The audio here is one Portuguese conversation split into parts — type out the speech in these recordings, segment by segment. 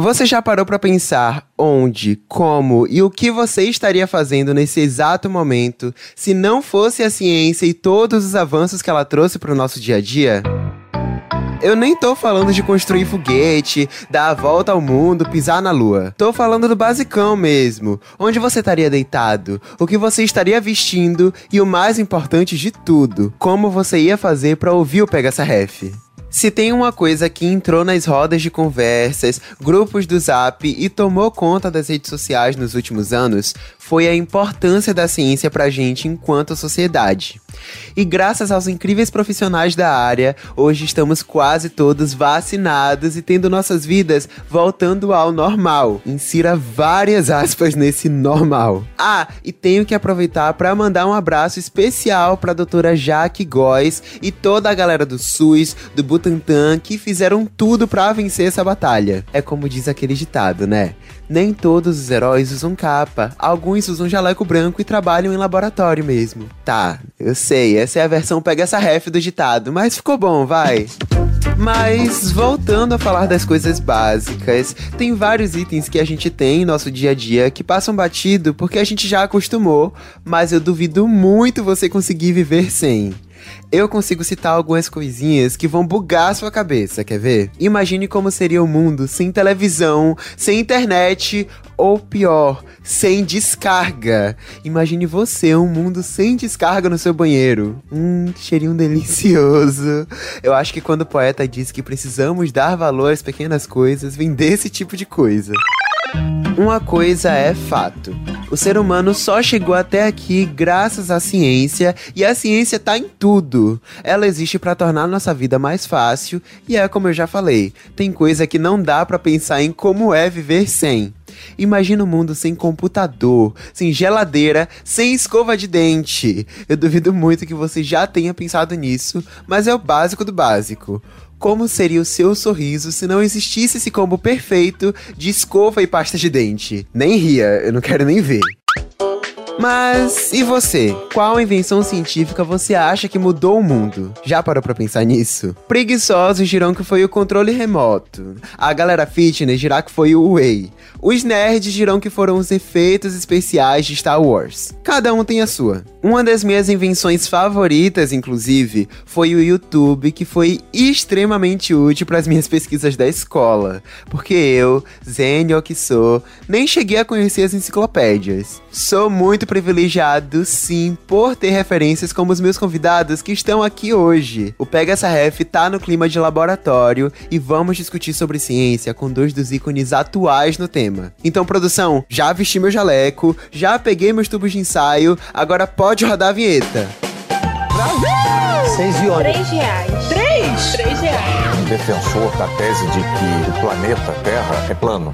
Você já parou para pensar onde, como e o que você estaria fazendo nesse exato momento se não fosse a ciência e todos os avanços que ela trouxe para o nosso dia a dia? Eu nem tô falando de construir foguete, dar a volta ao mundo, pisar na lua. Tô falando do basicão mesmo. Onde você estaria deitado, o que você estaria vestindo e o mais importante de tudo, como você ia fazer para ouvir o Pega essa Ref. Se tem uma coisa que entrou nas rodas de conversas, grupos do Zap e tomou conta das redes sociais nos últimos anos, foi a importância da ciência pra gente enquanto sociedade. E graças aos incríveis profissionais da área, hoje estamos quase todos vacinados e tendo nossas vidas voltando ao normal. Insira várias aspas nesse normal. Ah, e tenho que aproveitar para mandar um abraço especial para a doutora Jaque Góes e toda a galera do SUS, do Butantan, que fizeram tudo para vencer essa batalha. É como diz aquele ditado, né? Nem todos os heróis usam capa, alguns usam jaleco branco e trabalham em laboratório mesmo. Tá, eu sei, essa é a versão pega essa ref do ditado, mas ficou bom, vai. Mas voltando a falar das coisas básicas, tem vários itens que a gente tem em nosso dia a dia que passam batido porque a gente já acostumou, mas eu duvido muito você conseguir viver sem. Eu consigo citar algumas coisinhas que vão bugar sua cabeça, quer ver? Imagine como seria o mundo sem televisão, sem internet ou pior, sem descarga. Imagine você, um mundo sem descarga no seu banheiro. Hum, cheirinho delicioso. Eu acho que quando o poeta diz que precisamos dar valor às pequenas coisas, vem desse tipo de coisa. Uma coisa é fato. O ser humano só chegou até aqui graças à ciência e a ciência tá em tudo. Ela existe para tornar nossa vida mais fácil e é como eu já falei, tem coisa que não dá para pensar em como é viver sem. Imagina um mundo sem computador, sem geladeira, sem escova de dente. Eu duvido muito que você já tenha pensado nisso, mas é o básico do básico. Como seria o seu sorriso se não existisse esse combo perfeito de escova e pasta de dente? Nem ria, eu não quero nem ver. Mas e você? Qual invenção científica você acha que mudou o mundo? Já parou pra pensar nisso? Preguiçosos dirão que foi o controle remoto. A galera fitness dirá que foi o Whey. Os nerds dirão que foram os efeitos especiais de Star Wars. Cada um tem a sua. Uma das minhas invenções favoritas, inclusive, foi o YouTube, que foi extremamente útil para as minhas pesquisas da escola. Porque eu, zênio que sou, nem cheguei a conhecer as enciclopédias. Sou muito privilegiado, sim, por ter referências como os meus convidados que estão aqui hoje. O Pega essa Ref tá no clima de laboratório e vamos discutir sobre ciência com dois dos ícones atuais no tema. Então, produção, já vesti meu jaleco, já peguei meus tubos de ensaio, agora pode rodar a vinheta. Brasil! Seis violões. Três reais. Três? Três reais. Defensor da tese de que o planeta Terra é plano.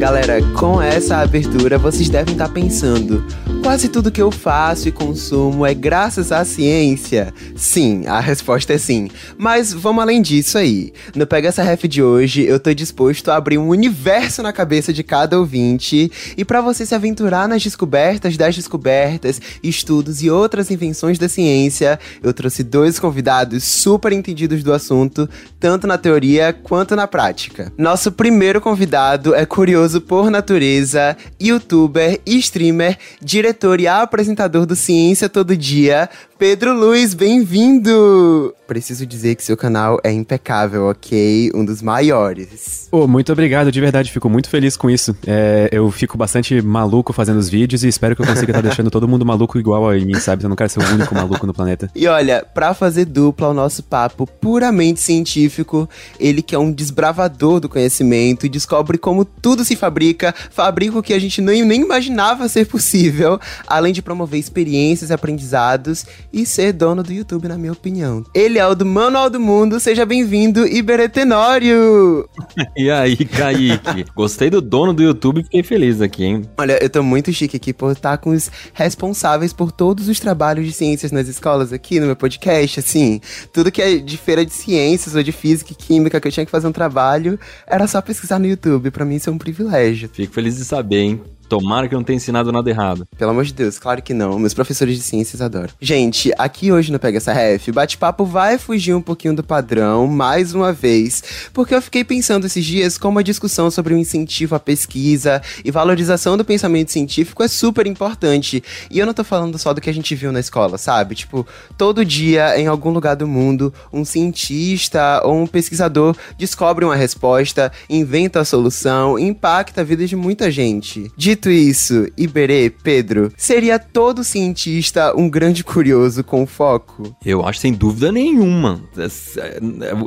Galera, com essa abertura vocês devem estar pensando: quase tudo que eu faço e consumo é graças à ciência? Sim, a resposta é sim. Mas vamos além disso aí. No Pega essa Ref de hoje, eu tô disposto a abrir um universo na cabeça de cada ouvinte e para você se aventurar nas descobertas das descobertas, estudos e outras invenções da ciência, eu trouxe dois convidados super entendidos do assunto, tanto na teoria quanto na prática. Nosso primeiro convidado é curioso por natureza, youtuber, streamer, diretor e apresentador do Ciência Todo Dia, Pedro Luiz, bem-vindo! Preciso dizer que seu canal é impecável, ok? Um dos maiores. Oh, muito obrigado, de verdade, fico muito feliz com isso. É, eu fico bastante maluco fazendo os vídeos e espero que eu consiga estar deixando todo mundo maluco igual a mim, sabe? Eu não quero ser o único maluco no planeta. E olha, pra fazer dupla ao nosso papo puramente científico, ele que é um desbravador do conhecimento e descobre como tudo se fabrica, fabrica o que a gente nem, nem imaginava ser possível, além de promover experiências e aprendizados e ser dono do YouTube, na minha opinião. Ele é o do Manual do Mundo, seja bem-vindo, Iberetenório! e aí, Kaique? Gostei do dono do YouTube e fiquei feliz aqui, hein? Olha, eu tô muito chique aqui por estar com os responsáveis por todos os trabalhos de ciências nas escolas aqui no meu podcast, assim. Tudo que é de feira de ciências ou de física e química que eu tinha que fazer um trabalho, era só pesquisar no YouTube. Para mim isso é um privilégio. Fico feliz de saber, hein? Tomara que não tenha ensinado nada errado. Pelo amor de Deus, claro que não. Meus professores de ciências adoram. Gente, aqui hoje no Pega essa Ref, o bate-papo vai fugir um pouquinho do padrão, mais uma vez, porque eu fiquei pensando esses dias como a discussão sobre o incentivo à pesquisa e valorização do pensamento científico é super importante. E eu não tô falando só do que a gente viu na escola, sabe? Tipo, todo dia, em algum lugar do mundo, um cientista ou um pesquisador descobre uma resposta, inventa a solução, impacta a vida de muita gente. Dito isso, Iberê, Pedro, seria todo cientista um grande curioso com foco? Eu acho sem dúvida nenhuma.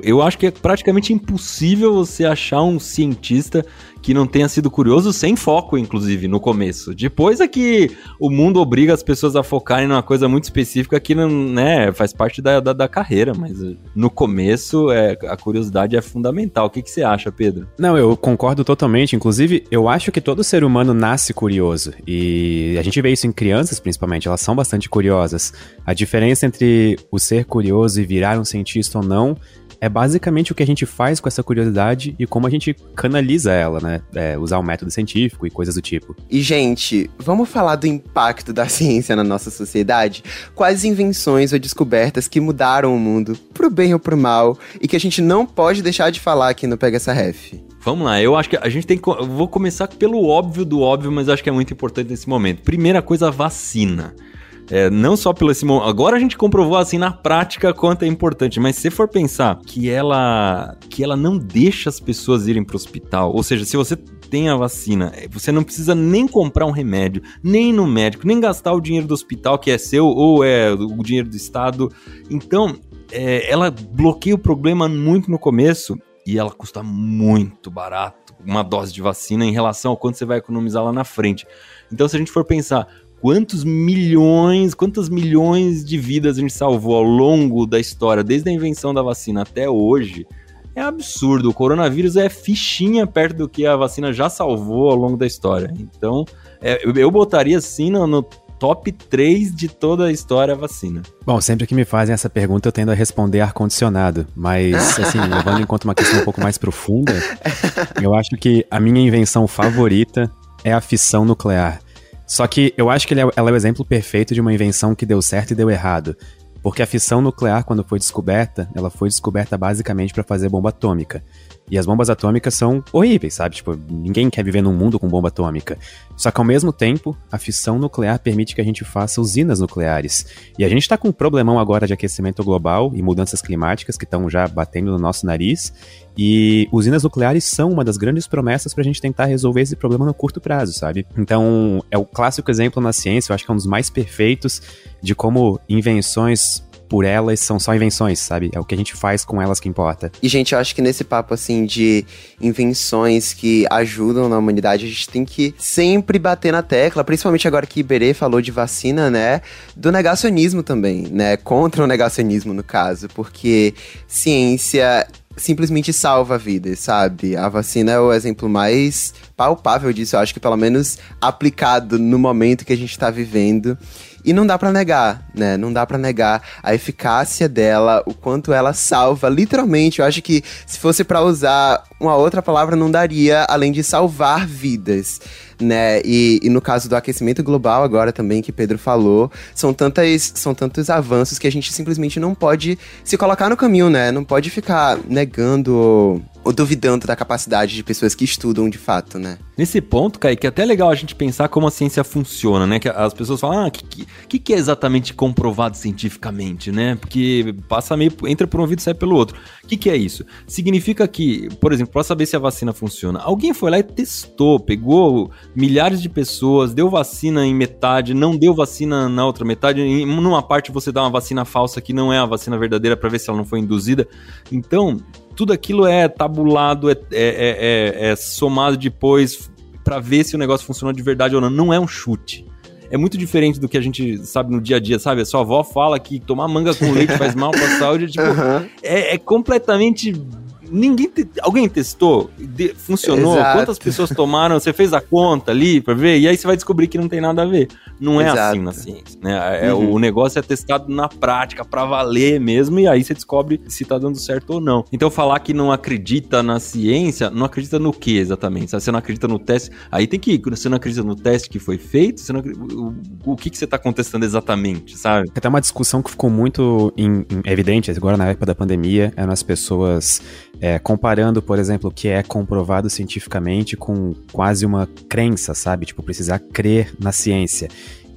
Eu acho que é praticamente impossível você achar um cientista que não tenha sido curioso sem foco, inclusive, no começo. Depois é que o mundo obriga as pessoas a focarem numa coisa muito específica que não, né, faz parte da, da, da carreira, mas no começo é, a curiosidade é fundamental. O que, que você acha, Pedro? Não, eu concordo totalmente. Inclusive, eu acho que todo ser humano nasce curioso. E a gente vê isso em crianças, principalmente, elas são bastante curiosas. A diferença entre o ser curioso e virar um cientista ou não é basicamente o que a gente faz com essa curiosidade e como a gente canaliza ela, né? É, usar o método científico e coisas do tipo. E, gente, vamos falar do impacto da ciência na nossa sociedade? Quais invenções ou descobertas que mudaram o mundo, pro bem ou pro mal, e que a gente não pode deixar de falar aqui no Pega essa Ref? Vamos lá, eu acho que a gente tem que. Eu vou começar pelo óbvio do óbvio, mas acho que é muito importante nesse momento. Primeira coisa, a vacina. É, não só pelo esse agora a gente comprovou assim na prática quanto é importante, mas se for pensar que ela que ela não deixa as pessoas irem para o hospital, ou seja, se você tem a vacina, é, você não precisa nem comprar um remédio, nem no médico, nem gastar o dinheiro do hospital que é seu ou é o dinheiro do estado. Então, é, ela bloqueia o problema muito no começo e ela custa muito barato uma dose de vacina em relação ao quanto você vai economizar lá na frente. Então, se a gente for pensar quantos milhões, quantas milhões de vidas a gente salvou ao longo da história, desde a invenção da vacina até hoje, é absurdo. O coronavírus é fichinha perto do que a vacina já salvou ao longo da história. Então, é, eu botaria assim no, no top 3 de toda a história a vacina. Bom, sempre que me fazem essa pergunta eu tendo a responder ar-condicionado, mas assim, levando em conta uma questão um pouco mais profunda, eu acho que a minha invenção favorita é a fissão nuclear. Só que eu acho que é, ela é o exemplo perfeito de uma invenção que deu certo e deu errado. Porque a fissão nuclear, quando foi descoberta, ela foi descoberta basicamente para fazer bomba atômica. E as bombas atômicas são horríveis, sabe? Tipo, ninguém quer viver num mundo com bomba atômica. Só que ao mesmo tempo, a fissão nuclear permite que a gente faça usinas nucleares. E a gente tá com um problemão agora de aquecimento global e mudanças climáticas que estão já batendo no nosso nariz. E usinas nucleares são uma das grandes promessas pra gente tentar resolver esse problema no curto prazo, sabe? Então, é o clássico exemplo na ciência, eu acho que é um dos mais perfeitos de como invenções por elas são só invenções, sabe? É o que a gente faz com elas que importa. E, gente, eu acho que nesse papo, assim, de invenções que ajudam na humanidade, a gente tem que sempre bater na tecla, principalmente agora que Iberê falou de vacina, né? Do negacionismo também, né? Contra o negacionismo, no caso, porque ciência simplesmente salva vidas, sabe? A vacina é o exemplo mais palpável disso, eu acho que pelo menos aplicado no momento que a gente tá vivendo. E não dá para negar, né? Não dá para negar a eficácia dela, o quanto ela salva, literalmente. Eu acho que se fosse para usar uma outra palavra não daria, além de salvar vidas, né? E, e, no caso do aquecimento global agora também que Pedro falou, são tantas são tantos avanços que a gente simplesmente não pode se colocar no caminho, né? Não pode ficar negando duvidando da capacidade de pessoas que estudam de fato, né? Nesse ponto, Kaique, é até legal a gente pensar como a ciência funciona, né? Que as pessoas falam, ah, o que, que, que, é exatamente comprovado cientificamente, né? Porque passa meio, entra por um ouvido e sai pelo outro. O que, que é isso? Significa que, por exemplo, para saber se a vacina funciona, alguém foi lá e testou, pegou milhares de pessoas, deu vacina em metade, não deu vacina na outra metade, em numa parte você dá uma vacina falsa que não é a vacina verdadeira para ver se ela não foi induzida. Então, tudo aquilo é tabulado, é, é, é, é somado depois para ver se o negócio funcionou de verdade ou não. Não é um chute. É muito diferente do que a gente sabe no dia a dia, sabe? A sua avó fala que tomar manga com leite faz mal pra saúde. Tipo, uhum. é, é completamente ninguém te... alguém testou, de... funcionou, Exato. quantas pessoas tomaram, você fez a conta ali para ver, e aí você vai descobrir que não tem nada a ver. Não é Exato. assim na ciência, né? É, Uhum. O negócio é testado na prática, pra valer mesmo, e aí você descobre se tá dando certo ou não. Então falar que não acredita na ciência, não acredita no que exatamente? Se você não acredita no teste, aí tem que, você não acredita no teste que foi feito, você não, o, o que, que você tá contestando exatamente, sabe? Até uma discussão que ficou muito evidente agora na época da pandemia eram as pessoas é, comparando, por exemplo, o que é comprovado cientificamente com quase uma crença, sabe? Tipo, precisar crer na ciência.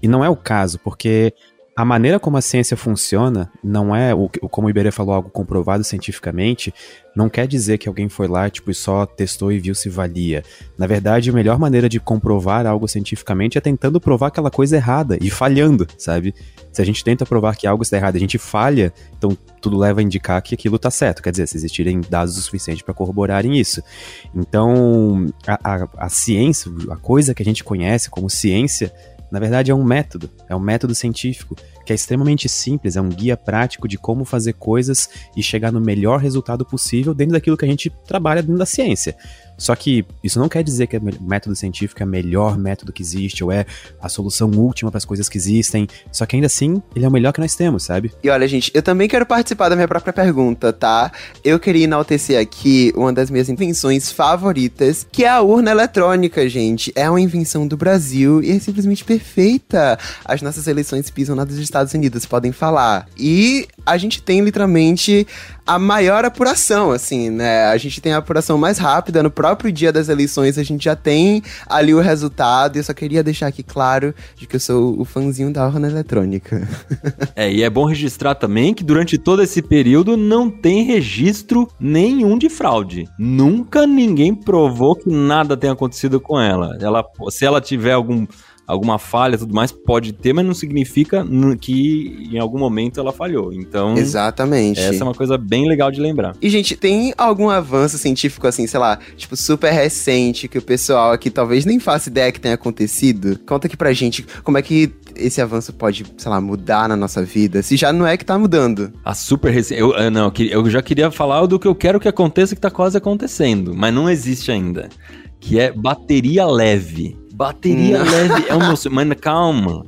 E não é o caso, porque a maneira como a ciência funciona não é, o, como o Iberê falou, algo comprovado cientificamente, não quer dizer que alguém foi lá tipo, e só testou e viu se valia. Na verdade, a melhor maneira de comprovar algo cientificamente é tentando provar aquela coisa errada e falhando, sabe? Se a gente tenta provar que algo está errado a gente falha, então tudo leva a indicar que aquilo está certo. Quer dizer, se existirem dados o suficiente para corroborarem isso. Então, a, a, a ciência, a coisa que a gente conhece como ciência, na verdade é um método, é um método científico que é extremamente simples, é um guia prático de como fazer coisas e chegar no melhor resultado possível dentro daquilo que a gente trabalha dentro da ciência. Só que isso não quer dizer que o método científico é o melhor método que existe ou é a solução última para as coisas que existem. Só que ainda assim, ele é o melhor que nós temos, sabe? E olha, gente, eu também quero participar da minha própria pergunta, tá? Eu queria enaltecer aqui uma das minhas invenções favoritas, que é a urna eletrônica, gente. É uma invenção do Brasil e é simplesmente perfeita. As nossas eleições pisam na dos Estados Unidos, podem falar. E a gente tem literalmente a maior apuração, assim, né? A gente tem a apuração mais rápida. No próprio dia das eleições, a gente já tem ali o resultado. E eu só queria deixar aqui claro de que eu sou o fãzinho da urna eletrônica. É, e é bom registrar também que durante todo esse período não tem registro nenhum de fraude. Nunca ninguém provou que nada tenha acontecido com ela. ela se ela tiver algum, alguma falha e tudo mais, pode ter, mas não significa que em algum momento ela falhou. Então, Exatamente. essa é uma coisa bem legal de lembrar. E, gente, tem algum avanço científico, assim, sei lá, tipo, super recente, que o pessoal aqui talvez nem faça ideia que tenha acontecido? Conta aqui pra gente como é que esse avanço pode, sei lá, mudar na nossa vida, se já não é que tá mudando. A super recente. Eu, não, eu que- eu já queria falar do que eu quero que aconteça, que tá quase acontecendo, mas não existe ainda. Que é bateria leve. Bateria Não. leve é o sonho. Mas calma.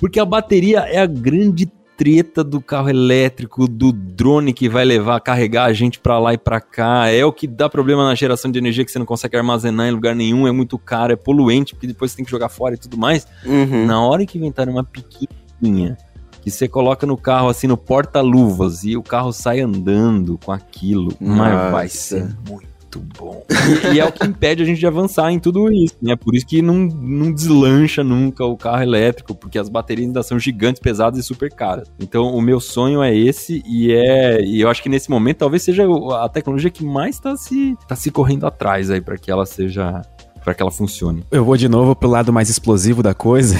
Porque a bateria é a grande treta do carro elétrico, do drone que vai levar, carregar a gente pra lá e pra cá. É o que dá problema na geração de energia que você não consegue armazenar em lugar nenhum, é muito caro, é poluente, porque depois você tem que jogar fora e tudo mais. Uhum. Na hora que inventarem uma pequenininha que você coloca no carro assim no porta-luvas e o carro sai andando com aquilo, mas Nossa. vai ser muito bom. E, é o que impede a gente de avançar em tudo isso, né? Por isso que não, não deslancha nunca o carro elétrico, porque as baterias ainda são gigantes, pesadas e super caras. Então o meu sonho é esse e é e eu acho que nesse momento talvez seja a tecnologia que mais está se tá se correndo atrás aí para que ela seja para que ela funcione. Eu vou de novo pro lado mais explosivo da coisa.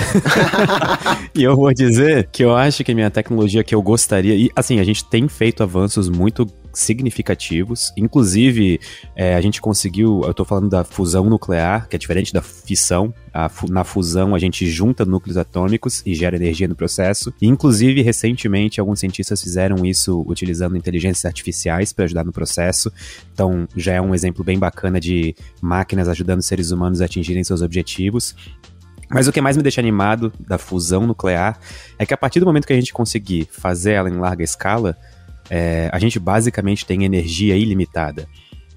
e eu vou dizer que eu acho que a minha tecnologia que eu gostaria. E assim, a gente tem feito avanços muito significativos. Inclusive, é, a gente conseguiu. Eu tô falando da fusão nuclear, que é diferente da fissão. A na fusão, a gente junta núcleos atômicos e gera energia no processo. Inclusive, recentemente, alguns cientistas fizeram isso utilizando inteligências artificiais para ajudar no processo. Então, já é um exemplo bem bacana de máquinas ajudando seres humanos a atingirem seus objetivos. Mas o que mais me deixa animado da fusão nuclear é que a partir do momento que a gente conseguir fazer ela em larga escala, é, a gente basicamente tem energia ilimitada.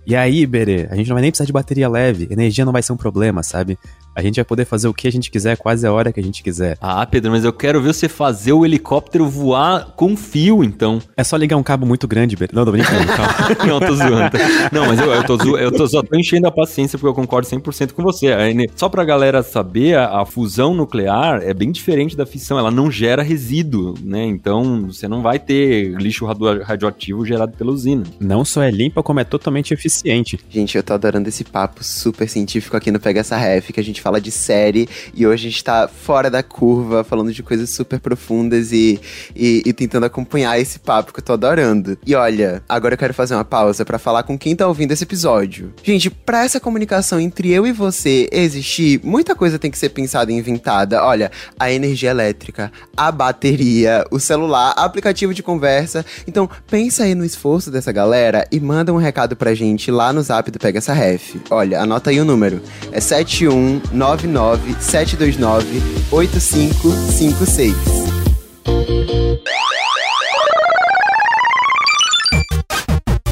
E aí, Berê, a gente não vai nem precisar de bateria leve, energia não vai ser um problema, sabe? A gente vai poder fazer o que a gente quiser, quase a hora que a gente quiser. Ah, Pedro, mas eu quero ver você fazer o helicóptero voar com fio, então. É só ligar um cabo muito grande, Berê. Não, tô brincando, calma. Não, eu tô zoando. Não, mas eu, eu, tô, zo- eu tô, só tô enchendo a paciência porque eu concordo 100% com você. Só pra galera saber, a, a fusão nuclear é bem diferente da fissão. Ela não gera resíduo, né? Então, você não vai ter lixo radio- radioativo gerado pela usina. Não só é limpa, como é totalmente eficiente. Gente, eu tô adorando esse papo super científico aqui no Pega essa Ref, que a gente fala de série e hoje a gente tá fora da curva, falando de coisas super profundas e, e, e tentando acompanhar esse papo que eu tô adorando. E olha, agora eu quero fazer uma pausa pra falar com quem tá ouvindo esse episódio. Gente, pra essa comunicação entre eu e você existir, muita coisa tem que ser pensada e inventada. Olha, a energia elétrica, a bateria, o celular, aplicativo de conversa. Então, pensa aí no esforço dessa galera e manda um recado pra gente lá no zap do Pega essa Ref. Olha, anota aí o número. É 997298556.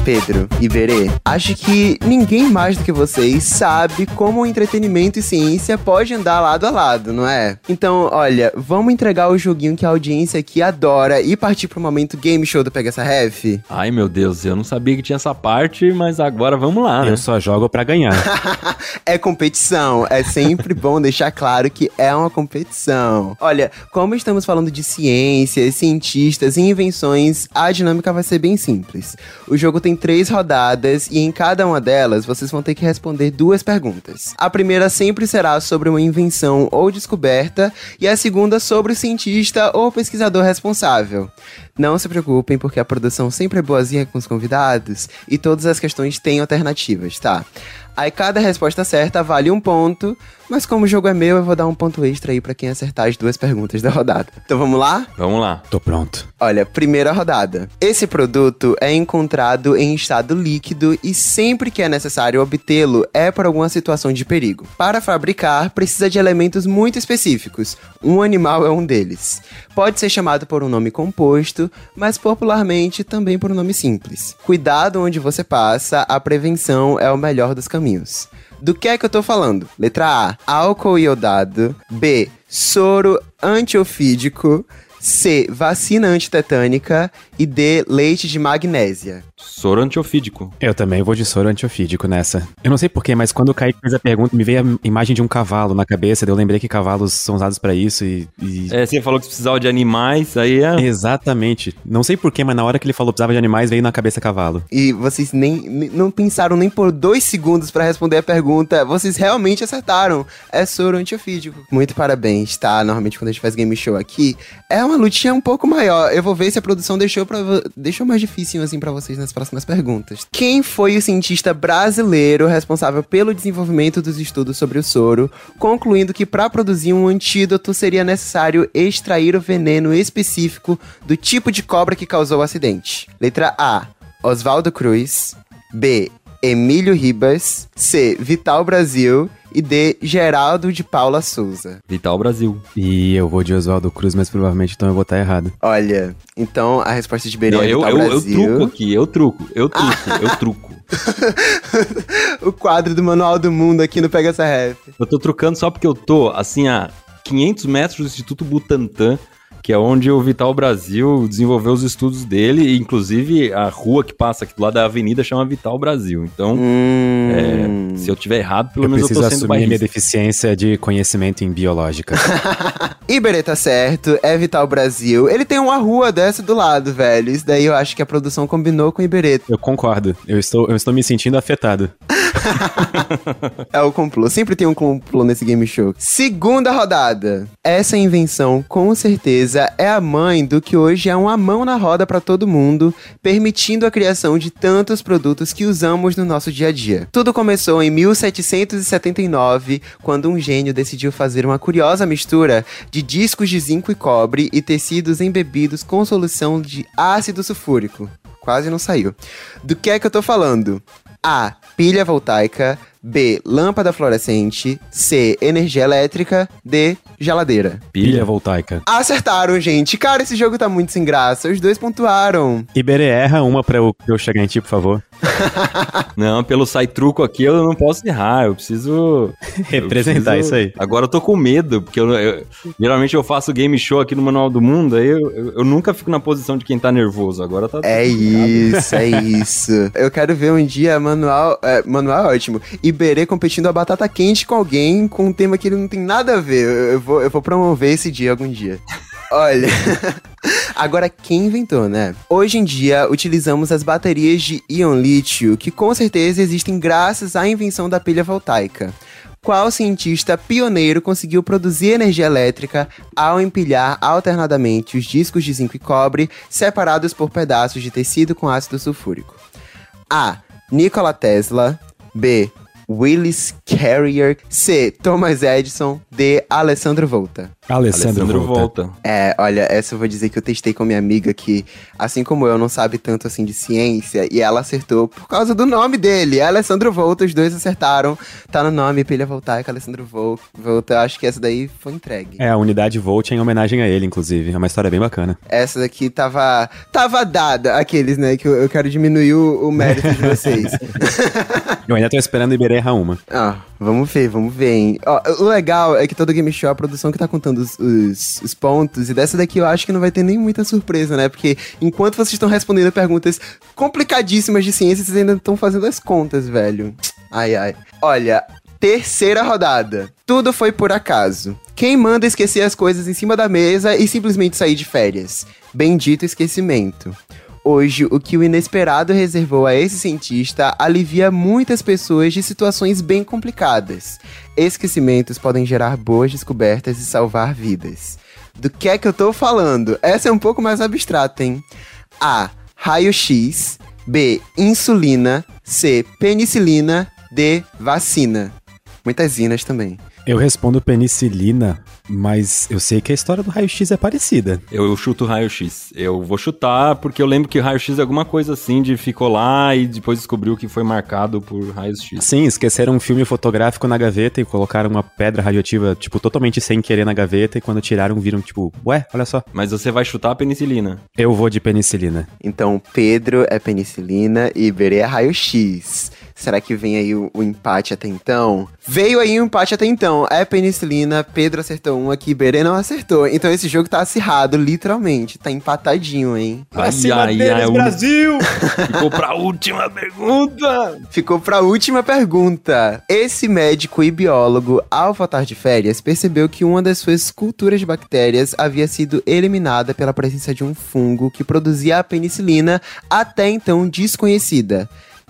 Pedro e Berê, acho que ninguém mais do que vocês sabe como o entretenimento e ciência pode andar lado a lado, não é? Então, olha, vamos entregar o joguinho que a audiência aqui adora e partir pro momento game show do Pega essa Ref? Ai, meu Deus, eu não sabia que tinha essa parte, mas agora vamos lá, né? Eu só jogo pra ganhar. é competição, é sempre bom deixar claro que é uma competição. Olha, como estamos falando de ciências, cientistas e invenções, a dinâmica vai ser bem simples. O jogo tem três rodadas e em cada uma delas vocês vão ter que responder duas perguntas. A primeira sempre será sobre uma invenção ou descoberta e a segunda sobre o cientista ou pesquisador responsável. Não se preocupem, porque a produção sempre é boazinha com os convidados e todas as questões têm alternativas, tá? Aí cada resposta certa vale um ponto, mas como o jogo é meu, eu vou dar um ponto extra aí pra quem acertar as duas perguntas da rodada. Então vamos lá? Vamos lá. Tô pronto. Olha, primeira rodada. Esse produto é encontrado em estado líquido e sempre que é necessário obtê-lo é por alguma situação de perigo. Para fabricar, precisa de elementos muito específicos. Um animal é um deles. Pode ser chamado por um nome composto, mas popularmente também por um nome simples. Cuidado onde você passa, a prevenção é o melhor dos caminhos. Do que é que eu tô falando? Letra A, álcool iodado. B, soro antiofídico. C, vacina antitetânica. E D, leite de magnésia. Soro antiofídico. Eu também vou de soro antiofídico nessa. Eu não sei porquê, mas quando o Kaique fez a pergunta, me veio a imagem de um cavalo na cabeça. daí Eu lembrei que cavalos são usados pra isso e. e- É, você falou que precisava de animais, aí é. Exatamente. Não sei porquê, mas na hora que ele falou que precisava de animais, veio na cabeça cavalo. E vocês nem, não pensaram nem por dois segundos pra responder a pergunta. Vocês realmente acertaram. É soro antiofídico. Muito parabéns, tá? Normalmente quando a gente faz game show aqui, é uma lutinha um pouco maior. Eu vou ver se a produção deixou, pra, deixou mais difícil assim pra vocês nas próximas perguntas. Quem foi o cientista brasileiro responsável pelo desenvolvimento dos estudos sobre o soro, concluindo que para produzir um antídoto seria necessário extrair o veneno específico do tipo de cobra que causou o acidente? Letra A. Oswaldo Cruz. B. Emílio Ribas. C. Vital Brasil. E D. Geraldo de Paula Souza. Vital Brasil. E eu vou de Oswaldo Cruz, mas provavelmente então eu vou estar errado. Olha, então a resposta de Não, é eu, Vital eu, eu Brasil. truco aqui, eu truco, eu truco, eu truco. o quadro do Manual do Mundo aqui no Pega essa Ref. Eu tô trucando só porque eu tô, assim, a 500 metros do Instituto Butantan, que é onde o Vital Brasil desenvolveu os estudos dele, e inclusive a rua que passa aqui do lado da avenida chama Vital Brasil. Então, Hum. se eu tiver errado, pelo eu menos eu preciso tô sendo assumir a minha bairrista. deficiência de conhecimento em biológica. Iberê tá certo, é Vital Brasil. Ele tem uma rua dessa do lado, velho. Isso daí eu acho que a produção combinou com o Iberê. eu concordo. Eu estou, eu estou me sentindo afetado. É o complô. Sempre tem um complô nesse game show. Segunda rodada. Essa invenção, com certeza, é a mãe do que hoje é uma mão na roda pra todo mundo, permitindo a criação de tantos produtos que usamos no nosso dia a dia. Tudo começou em 1779, quando um gênio decidiu fazer uma curiosa mistura de discos de zinco e cobre e tecidos embebidos com solução de ácido sulfúrico. Quase não saiu. Do que é que eu tô falando? A. Pilha voltaica. B. Lâmpada fluorescente. C. Energia elétrica. D. Geladeira. Pilha voltaica. Acertaram, gente. Cara, esse jogo tá muito sem graça. Os dois pontuaram. Iberê erra uma pra eu, chegar em ti, por favor. Não, pelo sai truco aqui eu não posso errar, eu preciso... Representar eu isso preciso- aí. Agora eu tô com medo, porque eu, eu- geralmente eu faço game show aqui no Manual do Mundo, aí eu, eu- eu nunca fico na posição de quem tá nervoso. Agora tá. É isso, é isso. Eu quero ver um dia manual. É, manual é ótimo. Iberê competindo a batata quente com alguém com um tema que ele não tem nada a ver. Eu, eu vou, eu vou promover esse dia algum dia. Olha. Agora, quem inventou, né? Hoje em dia, utilizamos as baterias de íon lítio, que com certeza existem graças à invenção da pilha voltaica. Qual cientista pioneiro conseguiu produzir energia elétrica ao empilhar alternadamente os discos de zinco e cobre separados por pedaços de tecido com ácido sulfúrico? A. Nikola Tesla. B. Willis Carrier. C. Thomas Edison. D. Alessandro Volta. Alessandro, Alessandro volta. volta. É, olha, essa eu vou dizer que eu testei com minha amiga que, assim como eu, não sabe tanto assim de ciência, e ela acertou por causa do nome dele. Alessandro Volta, os dois acertaram. Tá no nome pra ele voltar, que Alessandro Vol- Volta. Eu acho que essa daí foi entregue. É, a unidade Volt é em homenagem a ele, inclusive. É uma história bem bacana. Essa daqui tava, tava dada, aqueles, né? Que eu, eu quero diminuir o, o mérito de vocês. Eu ainda tô esperando o Iberê errar uma. Ó, vamos ver, vamos ver, hein? Ó, o legal é que todo game show é a produção que tá contando os, os- os pontos, e dessa daqui eu acho que não vai ter nem muita surpresa, né? Porque enquanto vocês estão respondendo perguntas complicadíssimas de ciência, vocês ainda estão fazendo as contas, velho. Ai, ai. Olha, terceira rodada. Tudo foi por acaso. Quem manda esquecer as coisas em cima da mesa e simplesmente sair de férias? Bendito esquecimento. Hoje, o que o inesperado reservou a esse cientista alivia muitas pessoas de situações bem complicadas. Esquecimentos podem gerar boas descobertas e salvar vidas. Do que é que eu tô falando? Essa é um pouco mais abstrata, hein? A. Raio-X. B. Insulina. C. Penicilina. D. Vacina. Muitas inas também. Eu respondo penicilina, mas eu sei que a história do raio-x é parecida. Eu, eu chuto raio-x. Eu vou chutar porque eu lembro que raio-x é alguma coisa assim de ficou lá e depois descobriu que foi marcado por raios-x. Sim, esqueceram um filme fotográfico na gaveta e colocaram uma pedra radioativa, tipo, totalmente sem querer na gaveta e quando tiraram viram, tipo, ué, olha só. Mas você vai chutar a penicilina. Eu vou de penicilina. Então, Pedro é penicilina e Iberê é raio-x. Será que vem aí o, o empate até então? Veio aí o empate até então. É penicilina, Pedro acertou uma que Iberê não acertou. Então esse jogo tá acirrado, literalmente. Tá empatadinho, hein? Ai, ai, ai, o- Brasil! Ficou pra última pergunta. Ficou pra última pergunta. Esse médico e biólogo, ao voltar de férias, percebeu que uma das suas culturas de bactérias havia sido eliminada pela presença de um fungo que produzia a penicilina até então desconhecida.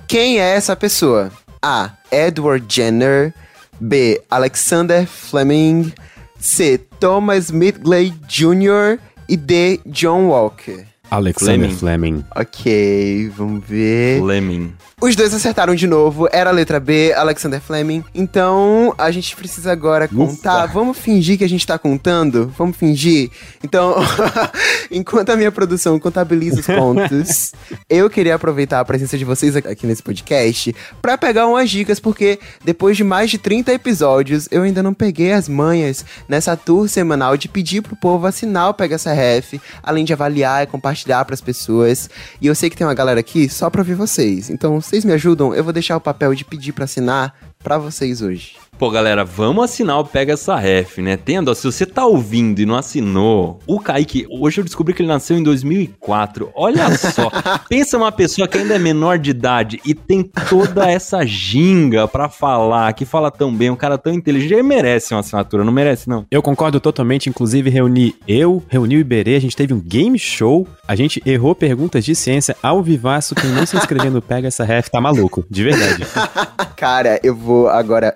Quem é essa pessoa? A. Edward Jenner. B. Alexander Fleming. C. Thomas Midgley Jr. E D. John Walker. Alexander Fleming. Fleming. Ok, vamos ver. Lemming. Os dois acertaram de novo, era a letra B, Alexander Fleming. Então, a gente precisa agora contar. Vamos fingir que a gente tá contando? Vamos fingir? Então, enquanto a minha produção contabiliza os pontos, eu queria aproveitar a presença de vocês aqui nesse podcast pra pegar umas dicas, porque depois de mais de 30 episódios, eu ainda não peguei as manhas nessa tour semanal de pedir pro povo assinar o Pega essa Ref, além de avaliar e compartilhar pras pessoas. E eu sei que tem uma galera aqui só pra ouvir vocês. Então, vocês me ajudam? Eu vou deixar o papel de pedir pra assinar pra vocês hoje. Pô, galera, vamos assinar o Pega Essa Ref, né? Tendo, ó, se você tá ouvindo e não assinou, o Kaique, hoje eu descobri que ele nasceu em 2004. Olha só, pensa uma pessoa que ainda é menor de idade e tem toda essa ginga pra falar, que fala tão bem, um cara tão inteligente, ele merece uma assinatura, não merece não? Eu concordo totalmente, inclusive reuni eu, reuni o Iberê, a gente teve um game show, a gente errou perguntas de ciência ao vivaço, quem não se inscrever no Pega Essa Ref tá maluco, de verdade. Cara, eu vou agora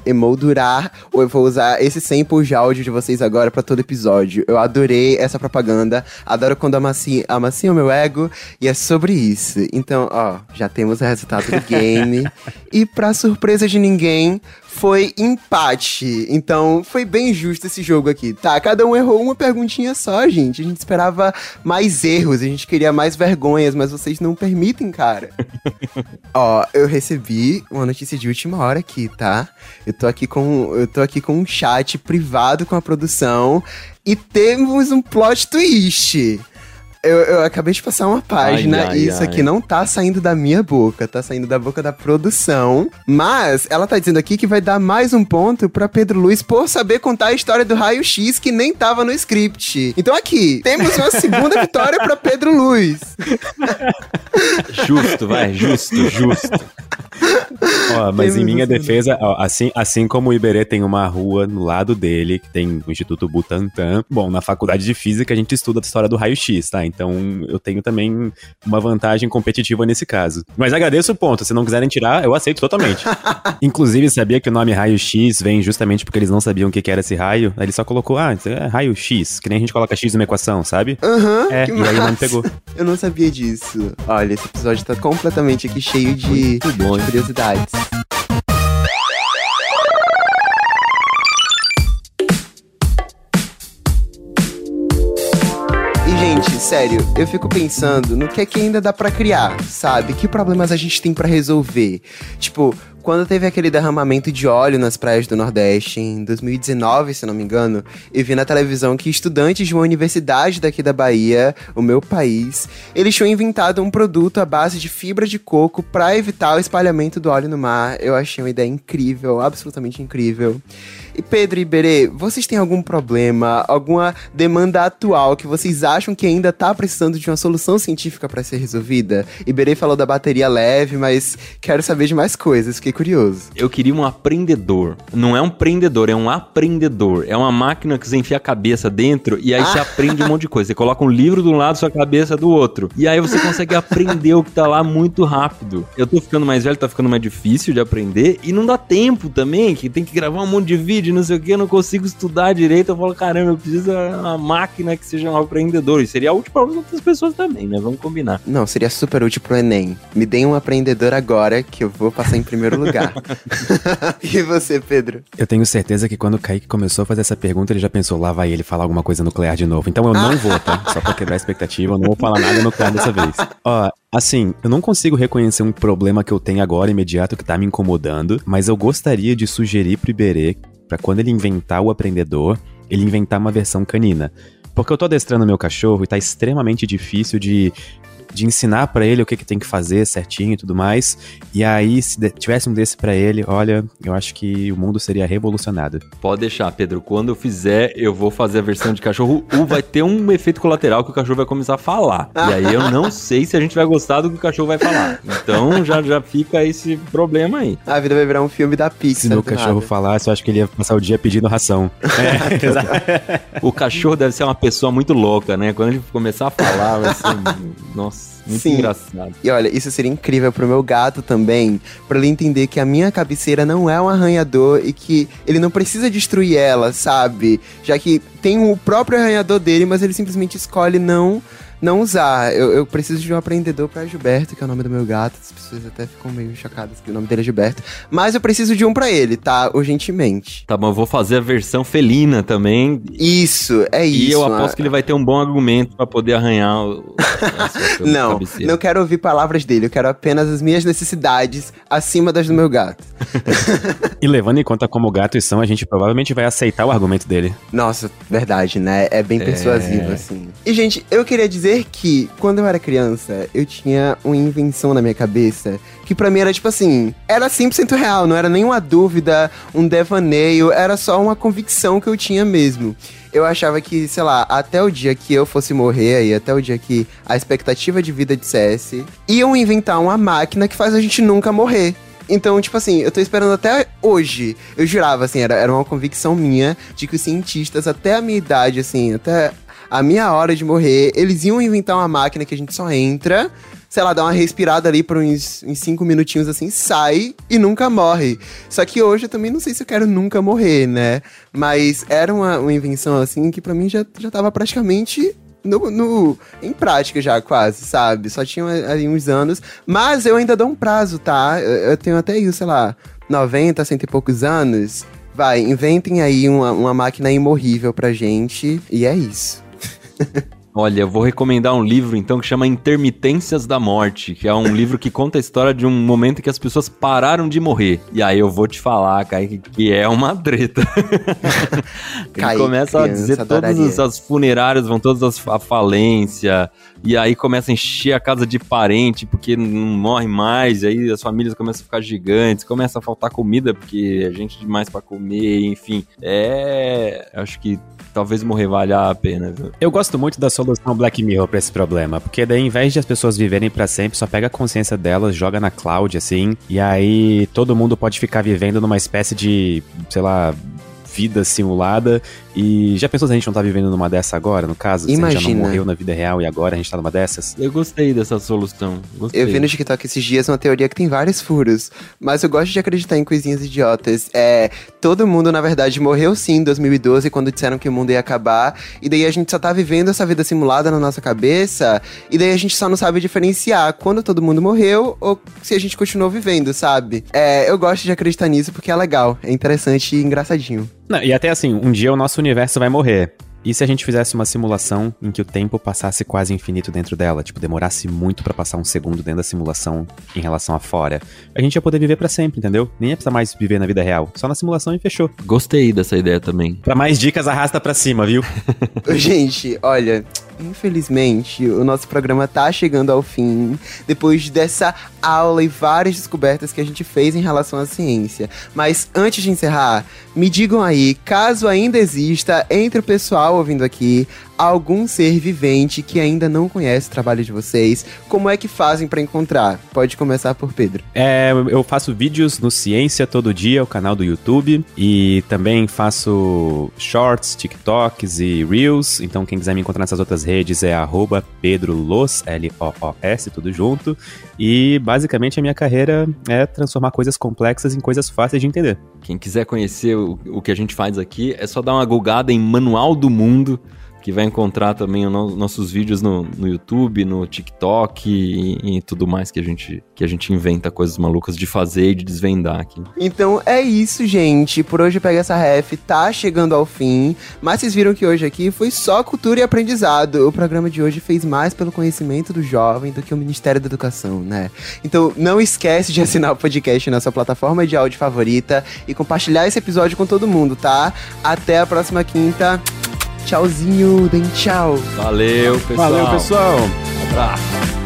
ou eu vou usar esse sample de áudio de vocês agora pra todo episódio. Eu adorei essa propaganda, adoro quando amacia, amacia o meu ego, e é sobre isso. Então, ó, já temos o resultado do game. e pra surpresa de ninguém, foi empate. Então, foi bem justo esse jogo aqui, tá? Cada um errou uma perguntinha só, gente. A gente esperava mais erros, a gente queria mais vergonhas, mas vocês não permitem, cara. Ó, eu recebi uma notícia de última hora aqui, tá? Eu tô aqui com, eu tô aqui com um chat privado com a produção e temos um plot twist. Eu, eu acabei de passar uma página Ai, ai, e isso ai. aqui não tá saindo da minha boca, tá saindo da boca da produção. Mas ela tá dizendo aqui que vai dar mais um ponto pra Pedro Luiz por saber contar a história do raio X que nem tava no script. Então aqui, temos uma segunda vitória pra Pedro Luiz. Justo, vai, justo, justo. Ó, mas em minha defesa, ó, assim, assim como o Iberê tem uma rua no lado dele, que tem o Instituto Butantan, bom, na faculdade de física a gente estuda a história do raio-x, tá? Então eu tenho também uma vantagem competitiva nesse caso. Mas agradeço o ponto, se não quiserem tirar, eu aceito totalmente. Inclusive, sabia que o nome raio-x vem justamente porque eles não sabiam o que era esse raio? Aí ele só colocou, ah, é raio-x, que nem a gente coloca x numa equação, sabe? Aham, É, que e aí o nome massa. pegou. Eu não sabia disso. Olha, esse episódio tá completamente aqui cheio de, bom, de hein? curiosidades. Sério, eu fico pensando no que é que ainda dá pra criar, sabe? Que problemas a gente tem pra resolver? Tipo, quando teve aquele derramamento de óleo nas praias do Nordeste, em 2019, se não me engano, eu vi na televisão que estudantes de uma universidade daqui da Bahia, o meu país, eles tinham inventado um produto à base de fibra de coco para evitar o espalhamento do óleo no mar. Eu achei uma ideia incrível, absolutamente incrível. E Pedro e Iberê, vocês têm algum problema, alguma demanda atual que vocês acham que ainda tá precisando de uma solução científica para ser resolvida? Iberê falou da bateria leve, mas quero saber de mais coisas, fiquei curioso. Eu queria um aprendedor. Não é um prendedor, é um aprendedor. É uma máquina que você enfia a cabeça dentro e aí ah. você aprende um monte de coisa. Você coloca um livro de um lado, sua cabeça do outro. E aí você consegue aprender o que tá lá muito rápido. Eu tô ficando mais velho, tá ficando mais difícil de aprender e não dá tempo também, que tem que gravar um monte de vídeo vídeo, não sei o que, eu não consigo estudar direito. Eu falo, caramba, eu preciso de uma máquina que seja um aprendedor. E seria útil para outras pessoas também, né? Vamos combinar. Não, seria super útil pro Enem. Me deem um aprendedor agora que eu vou passar em primeiro lugar. e você, Pedro? Eu tenho certeza que quando o Kaique começou a fazer essa pergunta, ele já pensou, lá vai ele falar alguma coisa nuclear de novo. Então eu não vou, tá? Só pra quebrar a expectativa, eu não vou falar nada nuclear dessa vez. Ó, Assim, eu não consigo reconhecer um problema que eu tenho agora imediato que tá me incomodando, mas eu gostaria de sugerir pro Iberê para quando ele inventar o aprendedor, ele inventar uma versão canina. Porque eu tô adestrando meu cachorro e tá extremamente difícil de de ensinar para ele o que, que tem que fazer certinho e tudo mais. E aí, se tivesse um desse para ele, olha, eu acho que o mundo seria revolucionado. Pode deixar, Pedro. Quando eu fizer, eu vou fazer a versão de cachorro U. Vai ter um efeito colateral que o cachorro vai começar a falar. E aí eu não sei se a gente vai gostar do que o cachorro vai falar. Então já, já fica esse problema aí. A vida vai virar um filme da Pixar. Se o cachorro nada. falasse, eu acho que ele ia passar o dia pedindo ração. É, o cachorro deve ser uma pessoa muito louca, né? Quando ele começar a falar, vai ser. Nossa. Muito Sim. engraçado. E olha, isso seria incrível pro meu gato também, para ele entender que a minha cabeceira não é um arranhador e que ele não precisa destruir ela, sabe? Já que tem o próprio arranhador dele, mas ele simplesmente escolhe não não usar. Eu, eu preciso de um aprendedor para Gilberto, que é o nome do meu gato. As pessoas até ficam meio chocadas que o nome dele é Gilberto. Mas eu preciso de um para ele, tá? Urgentemente. Tá bom, eu vou fazer a versão felina também. Isso, é isso. E eu aposto que ele vai ter um bom argumento para poder arranhar o. não, não quero ouvir palavras dele. Eu quero apenas as minhas necessidades acima das do meu gato. e levando em conta como gatos são, a gente provavelmente vai aceitar o argumento dele. Nossa, verdade, né? É bem persuasivo, é... assim. E, gente, eu queria dizer dizer que, quando eu era criança, eu tinha uma invenção na minha cabeça que para mim era tipo assim, era 100% real, não era nenhuma dúvida, um devaneio, era só uma convicção que eu tinha mesmo. Eu achava que, sei lá, até o dia que eu fosse morrer aí, até o dia que a expectativa de vida dissesse, iam inventar uma máquina que faz a gente nunca morrer. Então, tipo assim, eu tô esperando até hoje. Eu jurava, assim, era, era uma convicção minha de que os cientistas, até a minha idade, assim, até a minha hora de morrer, eles iam inventar uma máquina que a gente só entra, sei lá, dá uma respirada ali por uns, uns cinco minutinhos assim, sai e nunca morre. Só que hoje eu também não sei se eu quero nunca morrer, né? Mas era uma, uma invenção assim que para mim já, já tava praticamente no, no, em prática já, quase, sabe? Só tinha ali uns anos. Mas eu ainda dou um prazo, tá? Eu, eu tenho até isso, sei lá, 90, cento e poucos anos. Vai, inventem aí uma, uma máquina imorrível pra gente. E é isso. Olha, eu vou recomendar um livro então que chama Intermitências da Morte, que é um livro que conta a história de um momento em que as pessoas pararam de morrer. E aí eu vou te falar, Kaique, que é uma treta. Ele começa a dizer adoraria. todas as funerárias vão todas à falência, e aí começa a encher a casa de parente porque não morre mais, e aí as famílias começam a ficar gigantes, começa a faltar comida porque é gente demais para comer, enfim. É, acho que talvez morrer valha a pena, viu? Eu gosto muito da solução Black Mirror pra esse problema, porque daí, em vez de as pessoas viverem para sempre, só pega a consciência delas, joga na cloud, assim, e aí todo mundo pode ficar vivendo numa espécie de, sei lá, vida simulada e já pensou se a gente não tá vivendo numa dessa agora, no caso? Imagina. Se a gente já não morreu na vida real e agora a gente tá numa dessas? Eu gostei dessa solução. Gostei. Eu vi no TikTok esses dias uma teoria que tem vários furos, mas eu gosto de acreditar em coisinhas idiotas. É, todo mundo, na verdade, morreu sim em 2012, quando disseram que o mundo ia acabar, e daí a gente só tá vivendo essa vida simulada na nossa cabeça, e daí a gente só não sabe diferenciar quando todo mundo morreu ou se a gente continuou vivendo, sabe? É, eu gosto de acreditar nisso porque é legal, é interessante e engraçadinho. Não, e até assim, um dia o nosso universo vai morrer. E se a gente fizesse uma simulação em que o tempo passasse quase infinito dentro dela, tipo, demorasse muito para passar um segundo dentro da simulação em relação a fora? A gente ia poder viver para sempre, entendeu? Nem ia precisar mais viver na vida real. Só na simulação e fechou. Gostei dessa ideia também. Para mais dicas, arrasta para cima, viu? Gente, olha, infelizmente, o nosso programa tá chegando ao fim, depois dessa aula e várias descobertas que a gente fez em relação à ciência. Mas antes de encerrar, me digam aí, caso ainda exista entre o pessoal ouvindo aqui algum ser vivente que ainda não conhece o trabalho de vocês, como é que fazem para encontrar? Pode começar por Pedro. É, eu faço vídeos no Ciência todo dia, o canal do YouTube, e também faço shorts, TikToks e Reels. Então quem quiser me encontrar nessas outras redes é @pedrolos, L-O-O-S, tudo junto. E basicamente a minha carreira é transformar coisas complexas em coisas fáceis de entender. Quem quiser conhecer o, o que a gente faz aqui, é só dar uma gulgada em Manual do Mundo que vai encontrar também no, nossos vídeos no, no YouTube, no TikTok e, e, tudo mais que a, gente, que a gente inventa coisas malucas de fazer e de desvendar aqui. Então é isso, gente. Por hoje Pega essa ref tá chegando ao fim, mas vocês viram que hoje aqui foi só cultura e aprendizado. O programa de hoje fez mais pelo conhecimento do jovem do que o Ministério da Educação, né? Então não esquece de assinar o podcast na sua plataforma de áudio favorita e compartilhar esse episódio com todo mundo, tá? Até a próxima quinta. Tchauzinho, deem tchau. Valeu, pessoal. Valeu, pessoal. Um abraço.